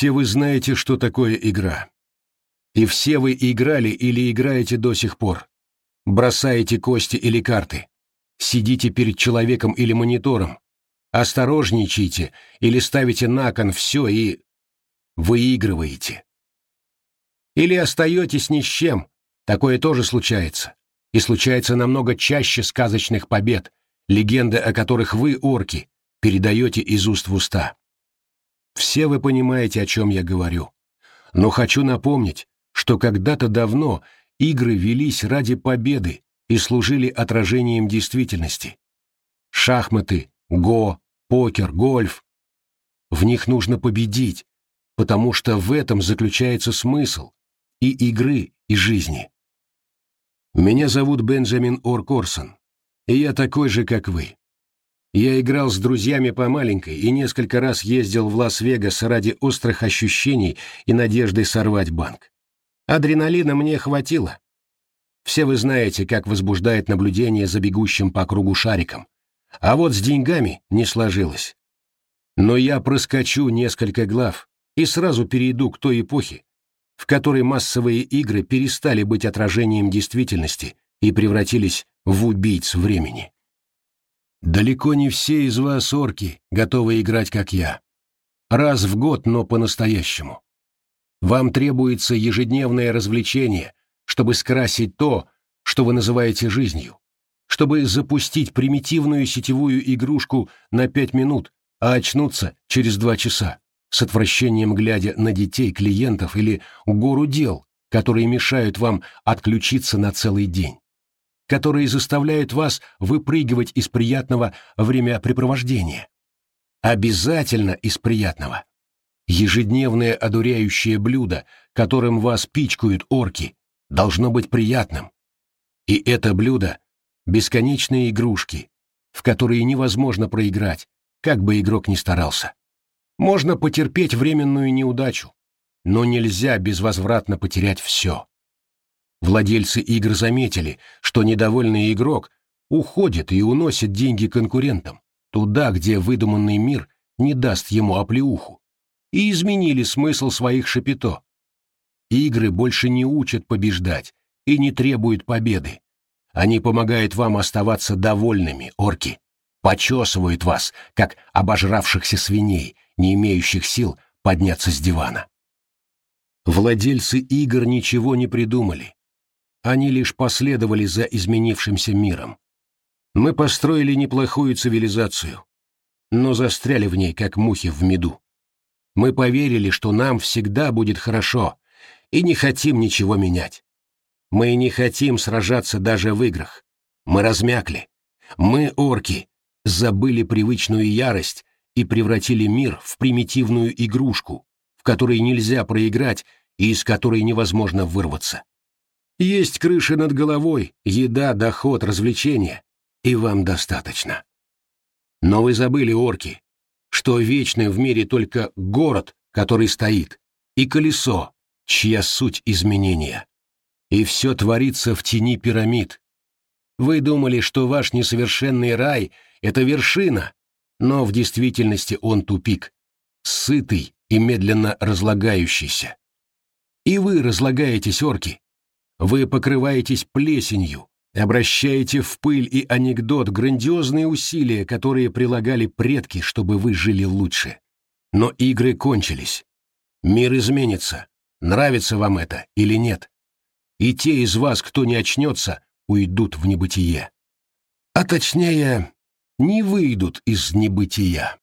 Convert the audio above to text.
Все вы знаете, что такое игра. И все вы играли или играете до сих пор. Бросаете кости или карты. Сидите перед человеком или монитором. Осторожничайте или ставите на кон все и... выигрываете. Или остаетесь ни с чем. Такое тоже случается. И случается намного чаще сказочных побед, легенды о которых вы, орки, передаете из уст в уста. Все вы понимаете, о чем я говорю. Но хочу напомнить, что когда-то давно игры велись ради победы и служили отражением действительности. Шахматы, го, покер, гольф. В них нужно победить, потому что в этом заключается смысл и игры, и жизни. Меня зовут Бенджамин Оркорсон, и я такой же, как вы. Я играл с друзьями по маленькой и несколько раз ездил в Лас-Вегас ради острых ощущений и надежды сорвать банк. Адреналина мне хватило. Все вы знаете, как возбуждает наблюдение за бегущим по кругу шариком. А вот с деньгами не сложилось. Но я проскочу несколько глав и сразу перейду к той эпохе, в которой массовые игры перестали быть отражением действительности и превратились в убийц времени. Далеко не все из вас, орки, готовы играть, как я. Раз в год, но по-настоящему. Вам требуется ежедневное развлечение, чтобы скрасить то, что вы называете жизнью, чтобы запустить примитивную сетевую игрушку на пять минут, а очнуться через два часа, с отвращением глядя на детей, клиентов или гору дел, которые мешают вам отключиться на целый день которые заставляют вас выпрыгивать из приятного времяпрепровождения. Обязательно из приятного. Ежедневное одуряющее блюдо, которым вас пичкают орки, должно быть приятным. И это блюдо — бесконечные игрушки, в которые невозможно проиграть, как бы игрок ни старался. Можно потерпеть временную неудачу, но нельзя безвозвратно потерять все. Владельцы игр заметили, что недовольный игрок уходит и уносит деньги конкурентам, туда, где выдуманный мир не даст ему оплеуху, и изменили смысл своих шапито. Игры больше не учат побеждать и не требуют победы. Они помогают вам оставаться довольными, орки, почесывают вас, как обожравшихся свиней, не имеющих сил подняться с дивана. Владельцы игр ничего не придумали, они лишь последовали за изменившимся миром. Мы построили неплохую цивилизацию, но застряли в ней, как мухи в меду. Мы поверили, что нам всегда будет хорошо, и не хотим ничего менять. Мы не хотим сражаться даже в играх. Мы размякли. Мы, орки, забыли привычную ярость и превратили мир в примитивную игрушку, в которой нельзя проиграть и из которой невозможно вырваться. Есть крыша над головой, еда, доход, развлечения. И вам достаточно. Но вы забыли, орки, что вечный в мире только город, который стоит, и колесо, чья суть изменения. И все творится в тени пирамид. Вы думали, что ваш несовершенный рай — это вершина, но в действительности он тупик, сытый и медленно разлагающийся. И вы разлагаетесь, орки, вы покрываетесь плесенью, обращаете в пыль и анекдот грандиозные усилия, которые прилагали предки, чтобы вы жили лучше. Но игры кончились. Мир изменится, нравится вам это или нет. И те из вас, кто не очнется, уйдут в небытие. А точнее, не выйдут из небытия.